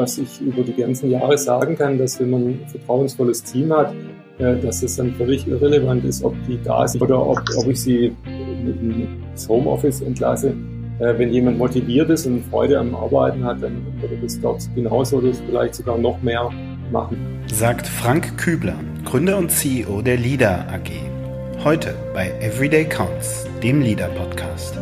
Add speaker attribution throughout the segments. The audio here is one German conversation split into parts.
Speaker 1: was ich über die ganzen Jahre sagen kann, dass wenn man ein vertrauensvolles Team hat, äh, dass es dann völlig irrelevant ist, ob die da sind oder ob, ob ich sie ins Homeoffice entlasse. Äh, wenn jemand motiviert ist und Freude am Arbeiten hat, dann würde das dort genauso oder vielleicht sogar noch mehr machen.
Speaker 2: Sagt Frank Kübler, Gründer und CEO der LIDA AG. Heute bei Everyday Counts, dem LIDA Podcast.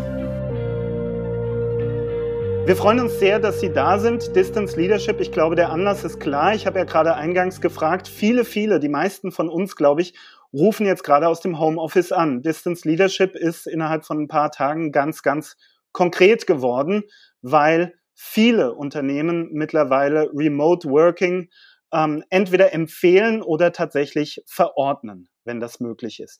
Speaker 2: Wir freuen uns sehr, dass Sie da sind. Distance Leadership, ich glaube, der Anlass ist klar. Ich habe ja gerade eingangs gefragt, viele, viele, die meisten von uns, glaube ich, rufen jetzt gerade aus dem Homeoffice an. Distance Leadership ist innerhalb von ein paar Tagen ganz, ganz konkret geworden, weil viele Unternehmen mittlerweile Remote Working ähm, entweder empfehlen oder tatsächlich verordnen, wenn das möglich ist.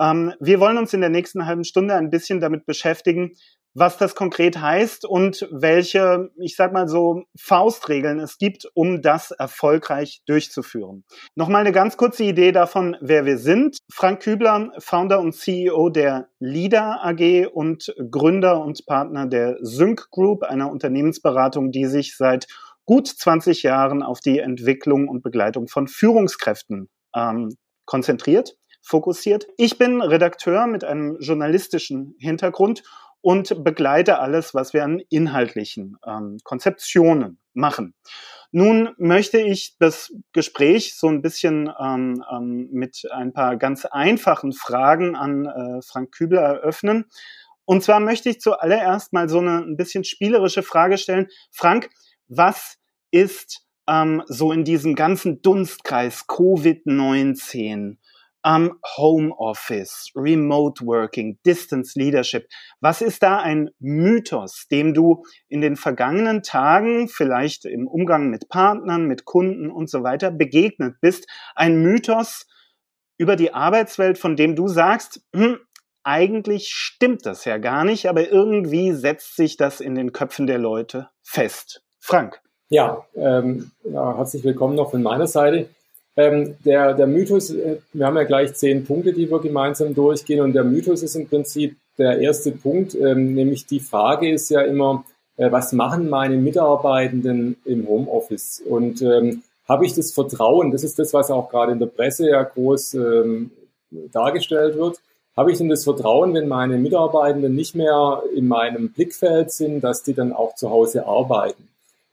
Speaker 2: Ähm, wir wollen uns in der nächsten halben Stunde ein bisschen damit beschäftigen, was das konkret heißt und welche, ich sag mal so, Faustregeln es gibt, um das erfolgreich durchzuführen. Nochmal eine ganz kurze Idee davon, wer wir sind. Frank Kübler, Founder und CEO der LIDA AG und Gründer und Partner der Sync Group, einer Unternehmensberatung, die sich seit gut 20 Jahren auf die Entwicklung und Begleitung von Führungskräften ähm, konzentriert, fokussiert. Ich bin Redakteur mit einem journalistischen Hintergrund und begleite alles, was wir an inhaltlichen ähm, Konzeptionen machen. Nun möchte ich das Gespräch so ein bisschen ähm, ähm, mit ein paar ganz einfachen Fragen an äh, Frank Kübler eröffnen. Und zwar möchte ich zuallererst mal so eine ein bisschen spielerische Frage stellen. Frank, was ist ähm, so in diesem ganzen Dunstkreis Covid-19 am Homeoffice, Remote Working, Distance Leadership. Was ist da ein Mythos, dem du in den vergangenen Tagen, vielleicht im Umgang mit Partnern, mit Kunden und so weiter begegnet bist? Ein Mythos über die Arbeitswelt, von dem du sagst, hm, eigentlich stimmt das ja gar nicht, aber irgendwie setzt sich das in den Köpfen der Leute fest. Frank.
Speaker 1: Ja, ähm, ja herzlich willkommen noch von meiner Seite. Ähm, der, der Mythos, äh, wir haben ja gleich zehn Punkte, die wir gemeinsam durchgehen. Und der Mythos ist im Prinzip der erste Punkt, ähm, nämlich die Frage ist ja immer, äh, was machen meine Mitarbeitenden im Homeoffice? Und ähm, habe ich das Vertrauen, das ist das, was auch gerade in der Presse ja groß ähm, dargestellt wird, habe ich denn das Vertrauen, wenn meine Mitarbeitenden nicht mehr in meinem Blickfeld sind, dass die dann auch zu Hause arbeiten?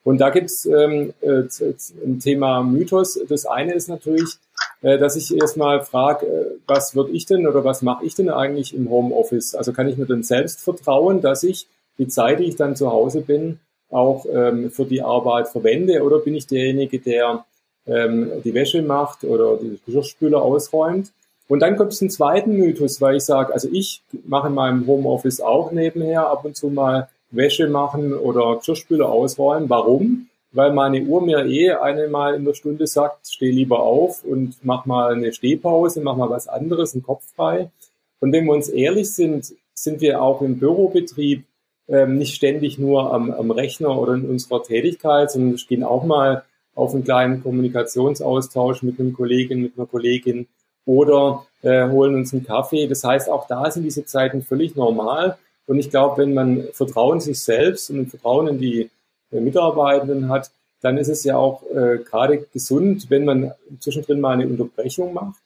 Speaker 1: Und da gibt's ähm, äh, ein Thema Mythos. Das eine ist natürlich, äh, dass ich erstmal frage, äh, was würde ich denn oder was mache ich denn eigentlich im Homeoffice? Also kann ich mir denn selbst vertrauen, dass ich die Zeit, die ich dann zu Hause bin, auch ähm, für die Arbeit verwende? Oder bin ich derjenige, der ähm, die Wäsche macht oder die Geschirrspüler ausräumt? Und dann gibt es einen zweiten Mythos, weil ich sage, also ich mache in meinem Homeoffice auch nebenher ab und zu mal Wäsche machen oder Geschirrspüler ausräumen. Warum? Weil meine Uhr mir eh einmal in der Stunde sagt, steh lieber auf und mach mal eine Stehpause, mach mal was anderes, einen Kopf frei. Und wenn wir uns ehrlich sind, sind wir auch im Bürobetrieb ähm, nicht ständig nur am, am Rechner oder in unserer Tätigkeit, sondern wir gehen auch mal auf einen kleinen Kommunikationsaustausch mit einem Kollegen, mit einer Kollegin oder äh, holen uns einen Kaffee. Das heißt, auch da sind diese Zeiten völlig normal. Und ich glaube, wenn man Vertrauen in sich selbst und Vertrauen in die äh, Mitarbeitenden hat, dann ist es ja auch äh, gerade gesund, wenn man zwischendrin mal eine Unterbrechung macht.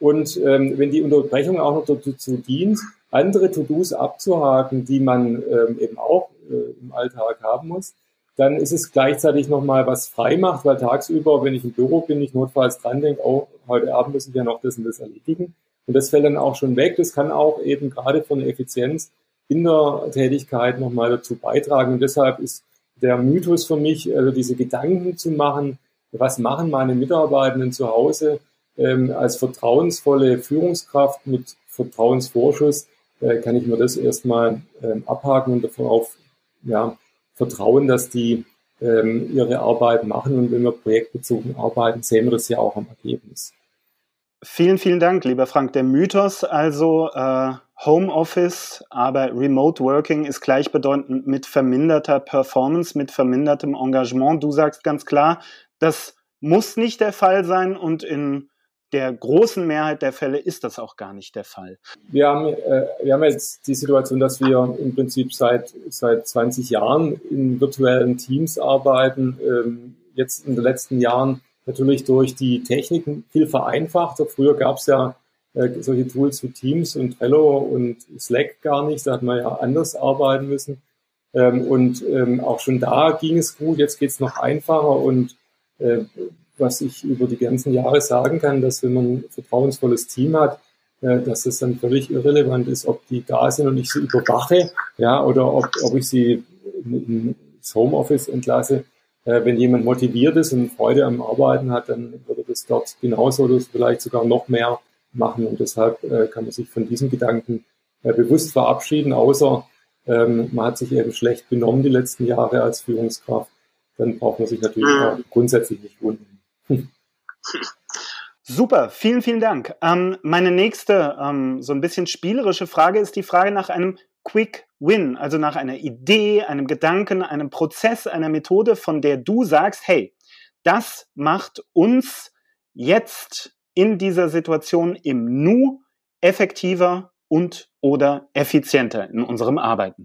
Speaker 1: Und ähm, wenn die Unterbrechung auch noch dazu dient, andere To-Dos abzuhaken, die man ähm, eben auch äh, im Alltag haben muss, dann ist es gleichzeitig nochmal was frei macht, weil tagsüber, wenn ich im Büro bin, ich notfalls dran denke, oh, heute Abend ich ja noch das und das erledigen. Und das fällt dann auch schon weg. Das kann auch eben gerade von der Effizienz in der Tätigkeit nochmal dazu beitragen. Und deshalb ist der Mythos für mich, also diese Gedanken zu machen, was machen meine Mitarbeitenden zu Hause ähm, als vertrauensvolle Führungskraft mit Vertrauensvorschuss, äh, kann ich mir das erstmal ähm, abhaken und davon auf ja, vertrauen, dass die ähm, ihre Arbeit machen. Und wenn wir projektbezogen arbeiten, sehen wir das ja auch am Ergebnis.
Speaker 2: Vielen, vielen Dank, lieber Frank. Der Mythos also äh, Homeoffice, aber Remote Working ist gleichbedeutend mit verminderter Performance, mit vermindertem Engagement. Du sagst ganz klar, das muss nicht der Fall sein und in der großen Mehrheit der Fälle ist das auch gar nicht der Fall.
Speaker 1: Wir haben, äh, wir haben jetzt die Situation, dass wir im Prinzip seit, seit 20 Jahren in virtuellen Teams arbeiten. Ähm, jetzt in den letzten Jahren natürlich durch die Techniken viel vereinfachter. Früher gab es ja äh, solche Tools wie Teams und Trello und Slack gar nicht. Da hat man ja anders arbeiten müssen. Ähm, und ähm, auch schon da ging es gut. Jetzt geht es noch einfacher. Und äh, was ich über die ganzen Jahre sagen kann, dass wenn man ein vertrauensvolles Team hat, äh, dass es dann völlig irrelevant ist, ob die da sind und ich sie überwache, ja, oder ob, ob ich sie ins Homeoffice entlasse. Äh, wenn jemand motiviert ist und Freude am Arbeiten hat, dann würde das dort genauso oder vielleicht sogar noch mehr machen. Und deshalb äh, kann man sich von diesem Gedanken äh, bewusst verabschieden, außer ähm, man hat sich eben schlecht benommen die letzten Jahre als Führungskraft. Dann braucht man sich natürlich mhm. auch grundsätzlich nicht wundern.
Speaker 2: Super, vielen, vielen Dank. Ähm, meine nächste, ähm, so ein bisschen spielerische Frage ist die Frage nach einem Quick Win, also nach einer Idee, einem Gedanken, einem Prozess, einer Methode, von der du sagst, hey, das macht uns jetzt in dieser Situation im Nu effektiver und oder effizienter in unserem Arbeiten?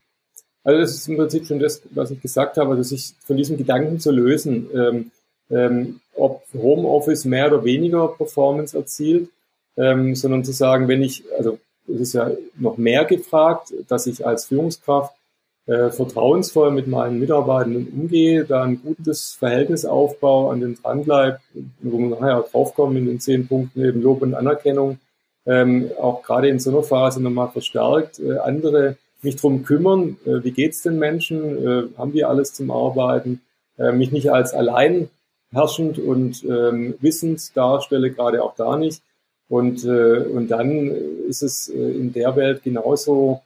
Speaker 1: Also das ist im Prinzip schon das, was ich gesagt habe, dass sich von diesem Gedanken zu lösen, ähm, ähm, ob Homeoffice mehr oder weniger Performance erzielt, ähm, sondern zu sagen, wenn ich, also es ist ja noch mehr gefragt, dass ich als Führungskraft äh, vertrauensvoll mit meinen Mitarbeitenden umgehe, da ein gutes Verhältnis aufbaue, an den dranbleibe, wo wir nachher draufkommen in den zehn Punkten eben Lob und Anerkennung, ähm, auch gerade in so einer Phase nochmal verstärkt, äh, andere mich drum kümmern, äh, wie geht's den Menschen, äh, haben wir alles zum Arbeiten, äh, mich nicht als allein herrschend und ähm, wissend darstelle, gerade auch da nicht. Und, äh, und dann ist es äh, in der Welt genauso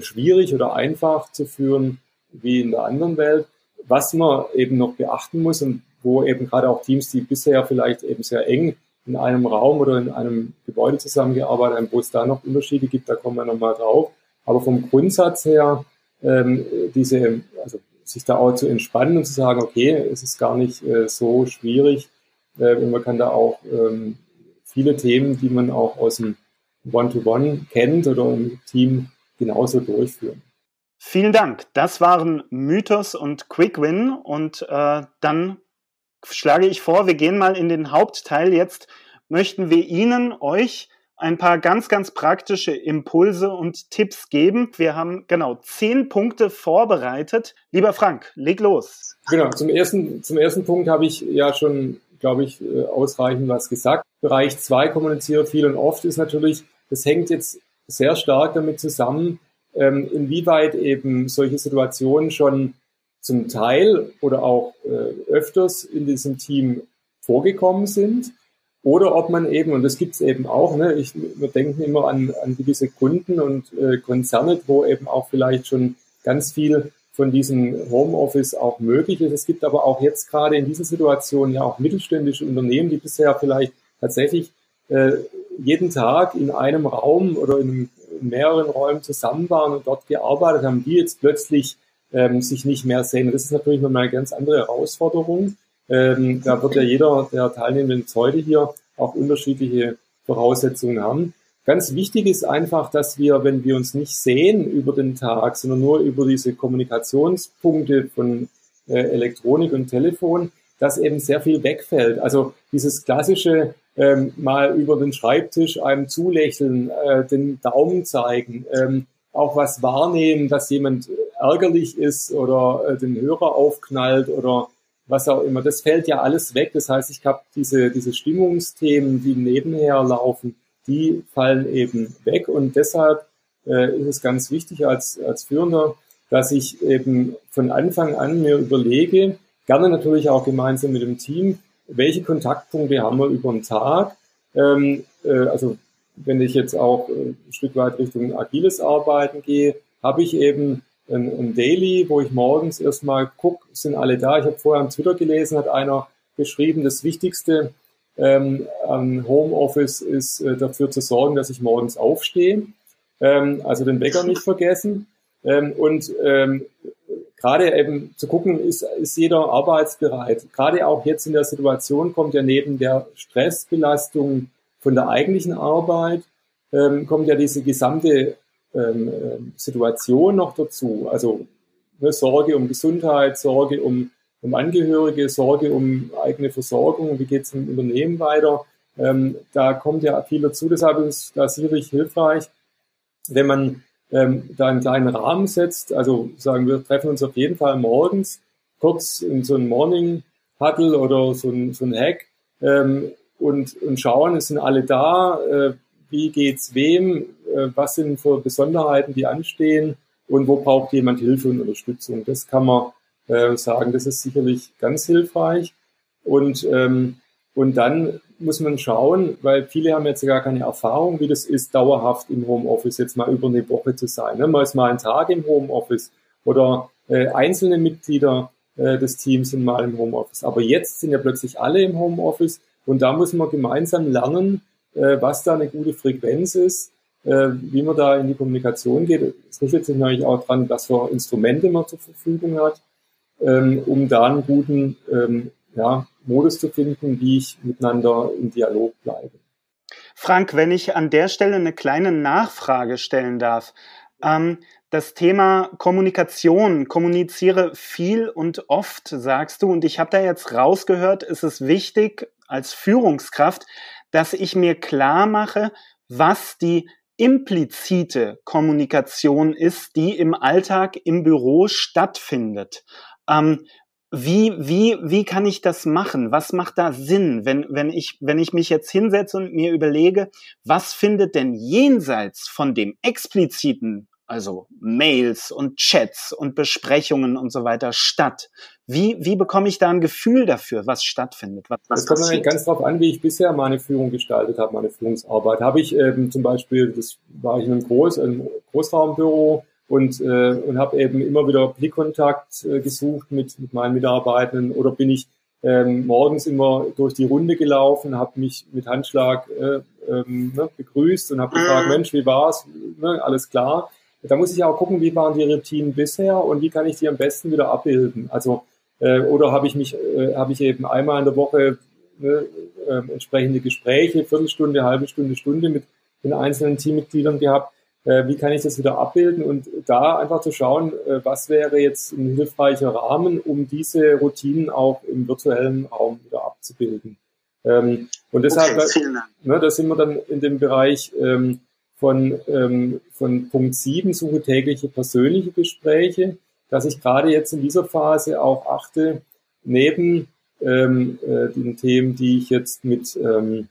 Speaker 1: schwierig oder einfach zu führen wie in der anderen Welt. Was man eben noch beachten muss und wo eben gerade auch Teams, die bisher vielleicht eben sehr eng in einem Raum oder in einem Gebäude zusammengearbeitet haben, wo es da noch Unterschiede gibt, da kommen wir nochmal drauf. Aber vom Grundsatz her, ähm, diese, also sich da auch zu entspannen und zu sagen, okay, es ist gar nicht äh, so schwierig. Äh, man kann da auch ähm, viele Themen, die man auch aus dem One-to-One -One kennt oder im Team genauso durchführen.
Speaker 2: Vielen Dank. Das waren Mythos und Quick Win. Und äh, dann schlage ich vor, wir gehen mal in den Hauptteil. Jetzt möchten wir Ihnen, euch, ein paar ganz, ganz praktische Impulse und Tipps geben. Wir haben genau zehn Punkte vorbereitet. Lieber Frank, leg los.
Speaker 1: Genau, zum ersten, zum ersten Punkt habe ich ja schon, glaube ich, äh, ausreichend was gesagt. Bereich zwei kommuniziere viel und oft ist natürlich, das hängt jetzt sehr stark damit zusammen, ähm, inwieweit eben solche Situationen schon zum Teil oder auch äh, öfters in diesem Team vorgekommen sind oder ob man eben, und das gibt es eben auch, ne, ich, wir denken immer an, an gewisse Kunden und äh, Konzerne, wo eben auch vielleicht schon ganz viel von diesem Homeoffice auch möglich ist. Es gibt aber auch jetzt gerade in dieser Situation ja auch mittelständische Unternehmen, die bisher vielleicht tatsächlich äh, jeden Tag in einem Raum oder in, in mehreren Räumen zusammen waren und dort gearbeitet haben, die jetzt plötzlich ähm, sich nicht mehr sehen. Das ist natürlich nochmal eine ganz andere Herausforderung. Ähm, da wird ja jeder der teilnehmenden Zeuge hier auch unterschiedliche Voraussetzungen haben. Ganz wichtig ist einfach, dass wir, wenn wir uns nicht sehen über den Tag, sondern nur über diese Kommunikationspunkte von äh, Elektronik und Telefon, dass eben sehr viel wegfällt. Also dieses klassische ähm, mal über den Schreibtisch einem zulächeln, äh, den Daumen zeigen, ähm, auch was wahrnehmen, dass jemand ärgerlich ist oder äh, den Hörer aufknallt oder was auch immer. Das fällt ja alles weg. Das heißt, ich habe diese, diese Stimmungsthemen, die nebenher laufen, die fallen eben weg. Und deshalb äh, ist es ganz wichtig als, als Führender, dass ich eben von Anfang an mir überlege, gerne natürlich auch gemeinsam mit dem Team, welche Kontaktpunkte haben wir über den Tag. Ähm, äh, also wenn ich jetzt auch äh, ein Stück weit Richtung agiles Arbeiten gehe, habe ich eben ein, ein Daily, wo ich morgens erstmal gucke, sind alle da. Ich habe vorher am Twitter gelesen, hat einer geschrieben, das Wichtigste ähm, am Homeoffice ist äh, dafür zu sorgen, dass ich morgens aufstehe. Ähm, also den Wecker nicht vergessen. Ähm, und ähm, gerade eben zu gucken, ist, ist jeder arbeitsbereit. Gerade auch jetzt in der Situation kommt ja neben der Stressbelastung von der eigentlichen Arbeit, ähm, kommt ja diese gesamte ähm, ähm, Situation noch dazu. Also ne, Sorge um Gesundheit, Sorge um um Angehörige, Sorge um eigene Versorgung, wie geht es im Unternehmen weiter. Ähm, da kommt ja viel dazu, deshalb ist da sicherlich hilfreich, wenn man ähm, da einen kleinen Rahmen setzt. Also sagen wir treffen uns auf jeden Fall morgens kurz in so ein Morning Huddle oder so ein, so ein Hack ähm, und, und schauen, es sind alle da, äh, wie geht's wem, äh, was sind für Besonderheiten, die anstehen und wo braucht jemand Hilfe und Unterstützung. Das kann man äh, sagen, das ist sicherlich ganz hilfreich. Und, ähm, und dann muss man schauen, weil viele haben jetzt gar keine Erfahrung, wie das ist, dauerhaft im Homeoffice jetzt mal über eine Woche zu sein. Ne? Mal ist mal ein Tag im Homeoffice oder äh, einzelne Mitglieder äh, des Teams sind mal im Homeoffice. Aber jetzt sind ja plötzlich alle im Homeoffice und da muss man gemeinsam lernen, äh, was da eine gute Frequenz ist, äh, wie man da in die Kommunikation geht. Es richtet sich natürlich auch dran, was für Instrumente man zur Verfügung hat, ähm, um da einen guten ähm, ja, Modus zu finden, wie ich miteinander im Dialog bleibe.
Speaker 2: Frank, wenn ich an der Stelle eine kleine Nachfrage stellen darf. Ähm, das Thema Kommunikation, kommuniziere viel und oft, sagst du, und ich habe da jetzt rausgehört, ist es wichtig als Führungskraft, dass ich mir klar mache, was die implizite Kommunikation ist, die im Alltag im Büro stattfindet. Ähm, wie, wie, wie kann ich das machen? Was macht da Sinn, wenn, wenn, ich, wenn ich mich jetzt hinsetze und mir überlege, was findet denn jenseits von dem expliziten also Mails und Chats und Besprechungen und so weiter statt? Wie, wie bekomme ich da ein Gefühl dafür, was stattfindet? Was,
Speaker 1: was das kommt ganz darauf an, wie ich bisher meine Führung gestaltet habe, meine Führungsarbeit. Habe ich ähm, zum Beispiel, das war ich in einem, Groß, einem Großraumbüro und, äh, und habe eben immer wieder Blickkontakt äh, gesucht mit, mit meinen Mitarbeitenden oder bin ich ähm, morgens immer durch die Runde gelaufen, habe mich mit Handschlag äh, ähm, ne, begrüßt und habe gefragt, mhm. Mensch, wie war's? Ne, alles klar. Da muss ich auch gucken, wie waren die Routinen bisher und wie kann ich die am besten wieder abbilden. Also äh, oder habe ich mich, äh, habe ich eben einmal in der Woche ne, äh, entsprechende Gespräche, Viertelstunde, halbe Stunde, Stunde mit den einzelnen Teammitgliedern gehabt. Äh, wie kann ich das wieder abbilden und da einfach zu schauen, äh, was wäre jetzt ein hilfreicher Rahmen, um diese Routinen auch im virtuellen Raum wieder abzubilden. Ähm, und deshalb, okay, ne, da sind wir dann in dem Bereich ähm, von, ähm, von Punkt 7, suche tägliche persönliche Gespräche, dass ich gerade jetzt in dieser Phase auch achte, neben äh, den Themen, die ich jetzt mit den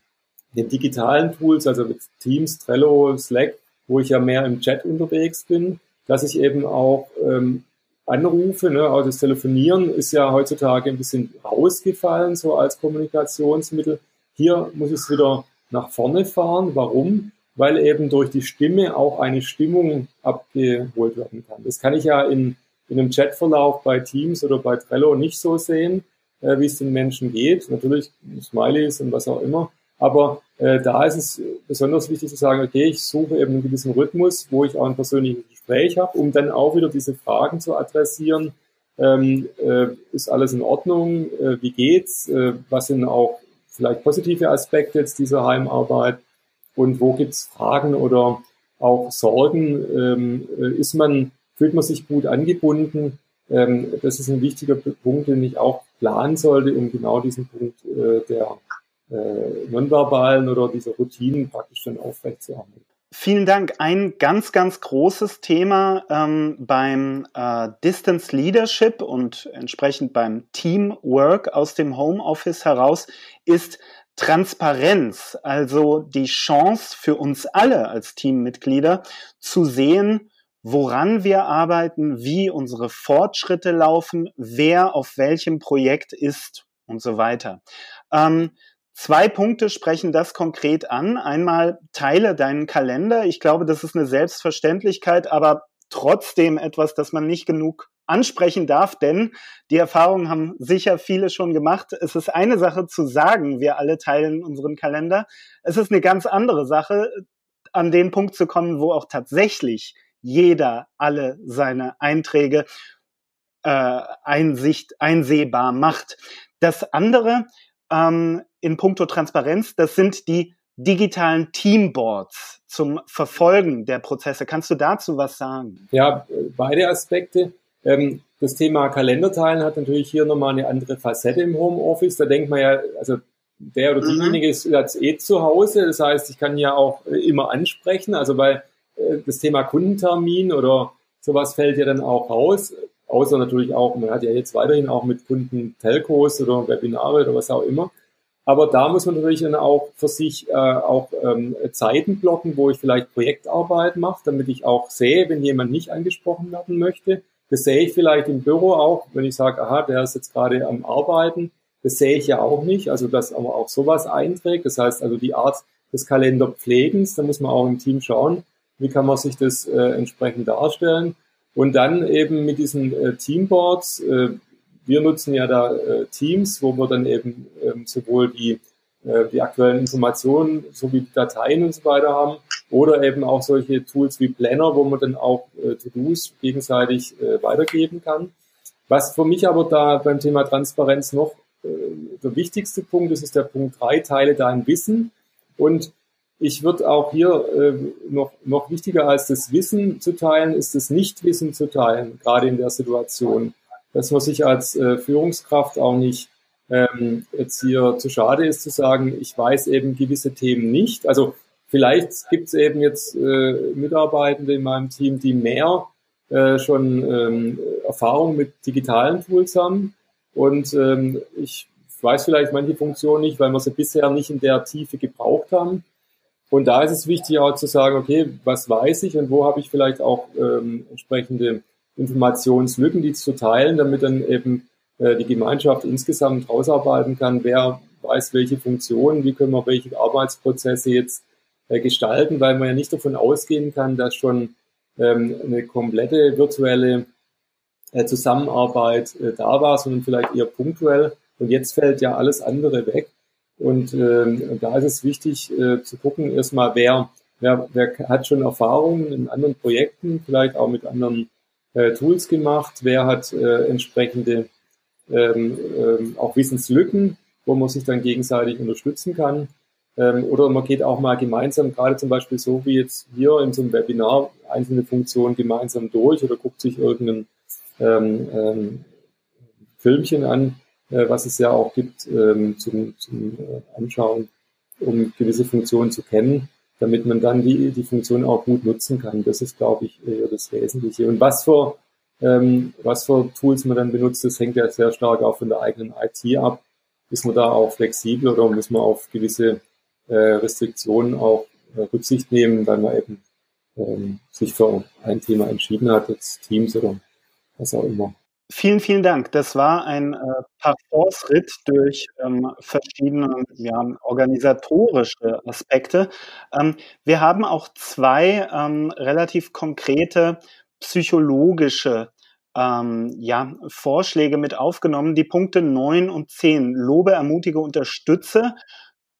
Speaker 1: digitalen Tools, also mit Teams, Trello, Slack, wo ich ja mehr im Chat unterwegs bin, dass ich eben auch ähm, anrufe. Ne? Also das Telefonieren ist ja heutzutage ein bisschen rausgefallen, so als Kommunikationsmittel. Hier muss es wieder nach vorne fahren. Warum? weil eben durch die Stimme auch eine Stimmung abgeholt werden kann. Das kann ich ja in, in einem Chatverlauf bei Teams oder bei Trello nicht so sehen, äh, wie es den Menschen geht. Natürlich Smileys und was auch immer. Aber äh, da ist es besonders wichtig zu sagen, okay, ich suche eben einen gewissen Rhythmus, wo ich auch ein persönliches Gespräch habe, um dann auch wieder diese Fragen zu adressieren. Ähm, äh, ist alles in Ordnung? Äh, wie geht's? Äh, was sind auch vielleicht positive Aspekte jetzt dieser Heimarbeit? und wo gibt es Fragen oder auch Sorgen? Ähm, äh, ist man, fühlt man sich gut angebunden? Ähm, das ist ein wichtiger Punkt, den ich auch planen sollte, um genau diesen Punkt äh, der äh, nonverbalen oder dieser Routinen praktisch dann aufrechtzuerhalten.
Speaker 2: Vielen Dank. Ein ganz, ganz großes Thema ähm, beim äh, Distance Leadership und entsprechend beim Teamwork aus dem Homeoffice heraus ist Transparenz, also die Chance für uns alle als Teammitglieder zu sehen, woran wir arbeiten, wie unsere Fortschritte laufen, wer auf welchem Projekt ist und so weiter. Ähm, zwei Punkte sprechen das konkret an. Einmal teile deinen Kalender. Ich glaube, das ist eine Selbstverständlichkeit, aber trotzdem etwas, das man nicht genug ansprechen darf, denn die Erfahrungen haben sicher viele schon gemacht. Es ist eine Sache zu sagen, wir alle teilen unseren Kalender. Es ist eine ganz andere Sache, an den Punkt zu kommen, wo auch tatsächlich jeder alle seine Einträge äh, Einsicht einsehbar macht. Das andere ähm, in puncto Transparenz, das sind die digitalen Teamboards zum Verfolgen der Prozesse. Kannst du dazu was sagen?
Speaker 1: Ja, beide Aspekte. Ähm, das Thema Kalenderteilen hat natürlich hier nochmal eine andere Facette im Homeoffice. Da denkt man ja, also der oder mhm. diejenige ist jetzt eh zu Hause. Das heißt, ich kann ja auch äh, immer ansprechen. Also weil äh, das Thema Kundentermin oder sowas fällt ja dann auch raus. Außer natürlich auch, man hat ja jetzt weiterhin auch mit Kunden Telcos oder Webinare oder was auch immer. Aber da muss man natürlich dann auch für sich äh, auch ähm, Zeiten blocken, wo ich vielleicht Projektarbeit mache, damit ich auch sehe, wenn jemand nicht angesprochen werden möchte. Das sehe ich vielleicht im Büro auch, wenn ich sage, aha, der ist jetzt gerade am Arbeiten. Das sehe ich ja auch nicht. Also, dass aber auch sowas einträgt. Das heißt also die Art des Kalenderpflegens, da muss man auch im Team schauen, wie kann man sich das äh, entsprechend darstellen. Und dann eben mit diesen äh, Teamboards, äh, wir nutzen ja da äh, Teams, wo wir dann eben ähm, sowohl die, äh, die aktuellen Informationen sowie die Dateien und so weiter haben oder eben auch solche Tools wie Planner, wo man dann auch äh, To-Dos gegenseitig äh, weitergeben kann. Was für mich aber da beim Thema Transparenz noch äh, der wichtigste Punkt ist, ist der Punkt drei Teile dein Wissen. Und ich würde auch hier äh, noch, noch wichtiger als das Wissen zu teilen, ist das Nichtwissen zu teilen, gerade in der Situation, dass man sich als äh, Führungskraft auch nicht ähm, jetzt hier zu schade ist zu sagen, ich weiß eben gewisse Themen nicht. Also vielleicht gibt es eben jetzt äh, Mitarbeitende in meinem Team, die mehr äh, schon ähm, Erfahrung mit digitalen Tools haben. Und ähm, ich weiß vielleicht manche Funktionen nicht, weil wir sie bisher nicht in der Tiefe gebraucht haben. Und da ist es wichtig auch zu sagen, okay, was weiß ich und wo habe ich vielleicht auch ähm, entsprechende Informationslücken, die zu teilen, damit dann eben äh, die Gemeinschaft insgesamt rausarbeiten kann, wer weiß welche Funktionen, wie können wir welche Arbeitsprozesse jetzt äh, gestalten, weil man ja nicht davon ausgehen kann, dass schon ähm, eine komplette virtuelle äh, Zusammenarbeit äh, da war, sondern vielleicht eher punktuell. Und jetzt fällt ja alles andere weg. Und ähm, da ist es wichtig äh, zu gucken, erstmal, wer, wer, wer hat schon Erfahrungen in anderen Projekten, vielleicht auch mit anderen äh, Tools gemacht, wer hat äh, entsprechende ähm, ähm, auch Wissenslücken, wo man sich dann gegenseitig unterstützen kann. Ähm, oder man geht auch mal gemeinsam, gerade zum Beispiel so wie jetzt hier in so einem Webinar, einzelne Funktionen gemeinsam durch oder guckt sich irgendein ähm, ähm, Filmchen an, äh, was es ja auch gibt ähm, zum, zum äh, Anschauen, um gewisse Funktionen zu kennen, damit man dann die, die Funktion auch gut nutzen kann. Das ist, glaube ich, eher das Wesentliche. Und was für, ähm, was für Tools man dann benutzt, das hängt ja sehr stark auch von der eigenen IT ab. Ist man da auch flexibel oder muss man auf gewisse äh, Restriktionen auch äh, Rücksicht nehmen, weil man eben ähm, sich für ein Thema entschieden hat, jetzt Teams oder was auch immer.
Speaker 2: Vielen, vielen Dank. Das war ein äh, Parforce-Ritt durch ähm, verschiedene ja, organisatorische Aspekte. Ähm, wir haben auch zwei ähm, relativ konkrete psychologische ähm, ja, Vorschläge mit aufgenommen. Die Punkte 9 und 10. Lobe, ermutige, unterstütze.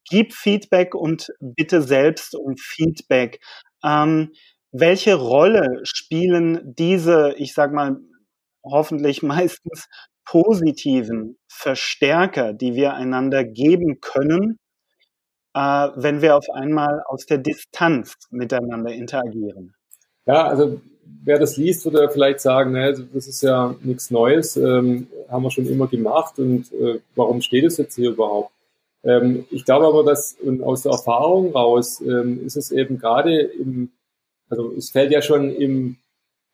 Speaker 2: Gib Feedback und bitte selbst um Feedback. Ähm, welche Rolle spielen diese, ich sag mal, hoffentlich meistens positiven Verstärker, die wir einander geben können, äh, wenn wir auf einmal aus der Distanz miteinander interagieren.
Speaker 1: Ja, also wer das liest, würde vielleicht sagen, ne, das ist ja nichts Neues, ähm, haben wir schon immer gemacht und äh, warum steht es jetzt hier überhaupt? Ähm, ich glaube aber, dass und aus der Erfahrung raus ähm, ist es eben gerade im, also es fällt ja schon im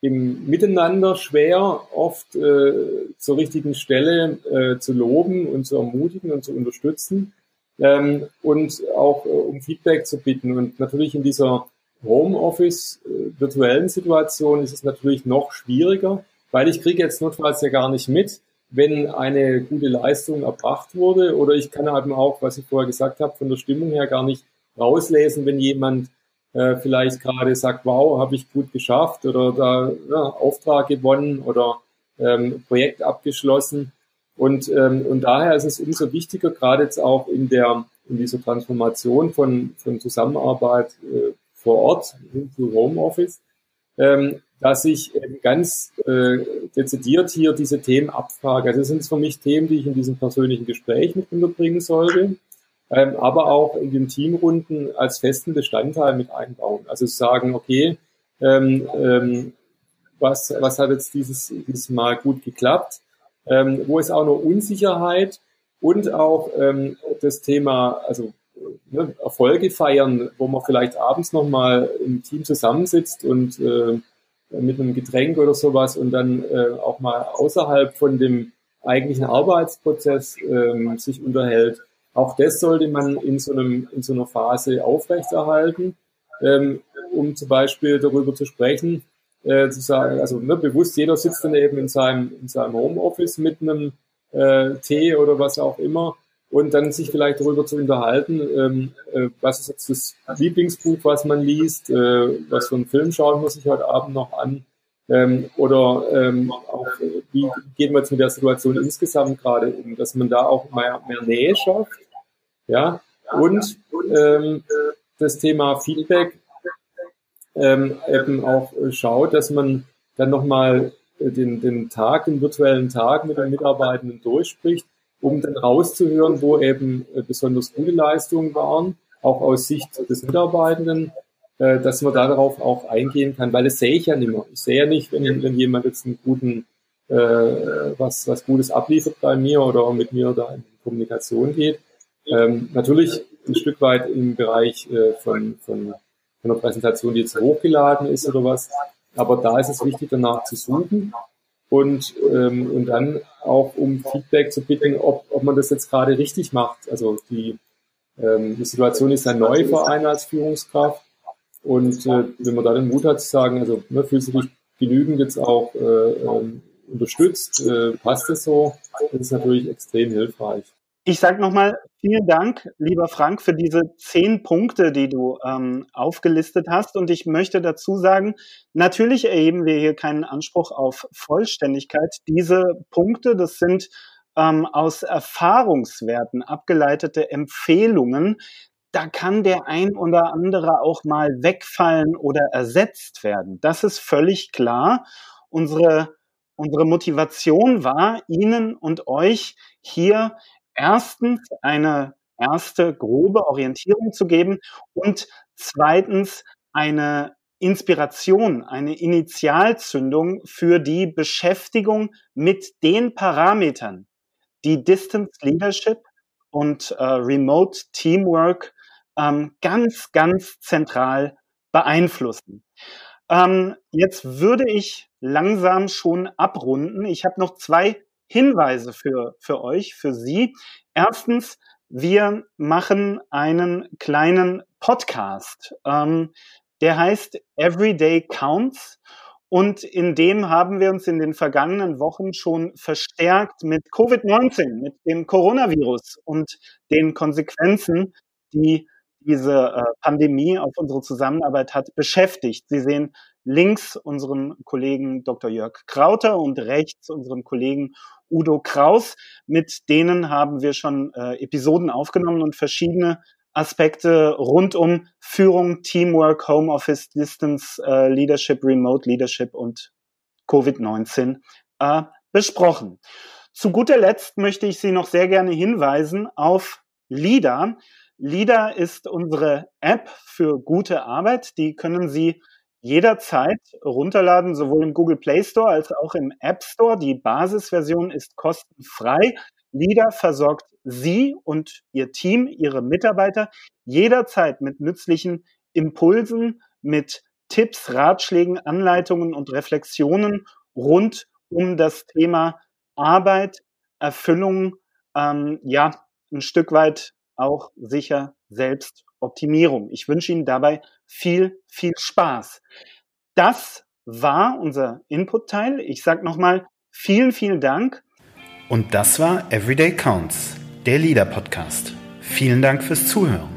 Speaker 1: im Miteinander schwer, oft äh, zur richtigen Stelle äh, zu loben und zu ermutigen und zu unterstützen ähm, und auch äh, um Feedback zu bitten. Und natürlich in dieser Homeoffice äh, virtuellen Situation ist es natürlich noch schwieriger, weil ich kriege jetzt notfalls ja gar nicht mit, wenn eine gute Leistung erbracht wurde oder ich kann eben auch, was ich vorher gesagt habe, von der Stimmung her gar nicht rauslesen, wenn jemand äh, vielleicht gerade sagt, wow, habe ich gut geschafft oder da ja, Auftrag gewonnen oder ähm, Projekt abgeschlossen. Und, ähm, und daher ist es umso wichtiger, gerade jetzt auch in der in dieser Transformation von, von Zusammenarbeit äh, vor Ort zu Homeoffice, ähm, dass ich ganz äh, dezidiert hier diese Themen abfrage. Also das sind für mich Themen, die ich in diesem persönlichen Gespräch mit unterbringen sollte ähm, aber auch in den Teamrunden als festen Bestandteil mit einbauen. Also sagen, okay, ähm, ähm, was, was hat jetzt dieses, dieses Mal gut geklappt, ähm, wo ist auch noch Unsicherheit und auch ähm, das Thema, also ne, Erfolge feiern, wo man vielleicht abends nochmal im Team zusammensitzt und äh, mit einem Getränk oder sowas und dann äh, auch mal außerhalb von dem eigentlichen Arbeitsprozess ähm, sich unterhält. Auch das sollte man in so, einem, in so einer Phase aufrechterhalten, ähm, um zum Beispiel darüber zu sprechen, äh, zu sagen, also ne, bewusst, jeder sitzt dann eben in seinem, in seinem Homeoffice mit einem äh, Tee oder was auch immer und dann sich vielleicht darüber zu unterhalten, ähm, äh, was ist jetzt das Lieblingsbuch, was man liest, äh, was für einen Film schauen muss ich heute Abend noch an ähm, oder ähm, auch, wie gehen wir jetzt mit der Situation insgesamt gerade um, dass man da auch mehr, mehr Nähe schafft, ja, und ähm, das Thema Feedback ähm, eben auch schaut, dass man dann nochmal den, den Tag, den virtuellen Tag mit den Mitarbeitenden durchspricht um dann rauszuhören, wo eben äh, besonders gute Leistungen waren, auch aus Sicht des Mitarbeitenden, äh, dass man darauf auch eingehen kann, weil das sehe ich ja nicht mehr. Ich sehe ja nicht, wenn, wenn jemand jetzt einen guten, äh, was, was Gutes abliefert bei mir oder mit mir da in Kommunikation geht. Ähm, natürlich ein Stück weit im Bereich äh, von, von, von einer Präsentation, die jetzt hochgeladen ist oder was. Aber da ist es wichtig, danach zu suchen und, ähm, und dann auch um Feedback zu bitten, ob, ob man das jetzt gerade richtig macht. Also die, ähm, die Situation ist ja neu für einen als Führungskraft und äh, wenn man da den Mut hat zu sagen, also ne, fühlst du dich genügend jetzt auch äh, ähm, unterstützt, äh, passt es so, das ist natürlich extrem hilfreich.
Speaker 2: Ich sage nochmal vielen Dank, lieber Frank, für diese zehn Punkte, die du ähm, aufgelistet hast. Und ich möchte dazu sagen, natürlich erheben wir hier keinen Anspruch auf Vollständigkeit. Diese Punkte, das sind ähm, aus Erfahrungswerten abgeleitete Empfehlungen. Da kann der ein oder andere auch mal wegfallen oder ersetzt werden. Das ist völlig klar. Unsere Unsere Motivation war, Ihnen und euch hier erstens eine erste grobe Orientierung zu geben und zweitens eine Inspiration, eine Initialzündung für die Beschäftigung mit den Parametern, die Distance Leadership und äh, Remote Teamwork ähm, ganz, ganz zentral beeinflussen. Ähm, jetzt würde ich langsam schon abrunden. Ich habe noch zwei Hinweise für, für euch, für Sie. Erstens, wir machen einen kleinen Podcast. Ähm, der heißt Everyday Counts. Und in dem haben wir uns in den vergangenen Wochen schon verstärkt mit Covid-19, mit dem Coronavirus und den Konsequenzen, die diese äh, Pandemie auf unsere Zusammenarbeit hat, beschäftigt. Sie sehen links unseren Kollegen Dr. Jörg Krauter und rechts unseren Kollegen Udo Kraus. Mit denen haben wir schon äh, Episoden aufgenommen und verschiedene Aspekte rund um Führung, Teamwork, Homeoffice, Distance äh, Leadership, Remote Leadership und Covid-19 äh, besprochen. Zu guter Letzt möchte ich Sie noch sehr gerne hinweisen auf LIDA. LIDA ist unsere App für gute Arbeit. Die können Sie jederzeit runterladen, sowohl im Google Play Store als auch im App Store. Die Basisversion ist kostenfrei. LIDA versorgt Sie und Ihr Team, Ihre Mitarbeiter jederzeit mit nützlichen Impulsen, mit Tipps, Ratschlägen, Anleitungen und Reflexionen rund um das Thema Arbeit, Erfüllung, ähm, ja, ein Stück weit auch sicher Selbstoptimierung. Ich wünsche Ihnen dabei viel, viel Spaß. Das war unser Input-Teil. Ich sage nochmal vielen, vielen Dank.
Speaker 3: Und das war Everyday Counts, der Leader-Podcast. Vielen Dank fürs Zuhören.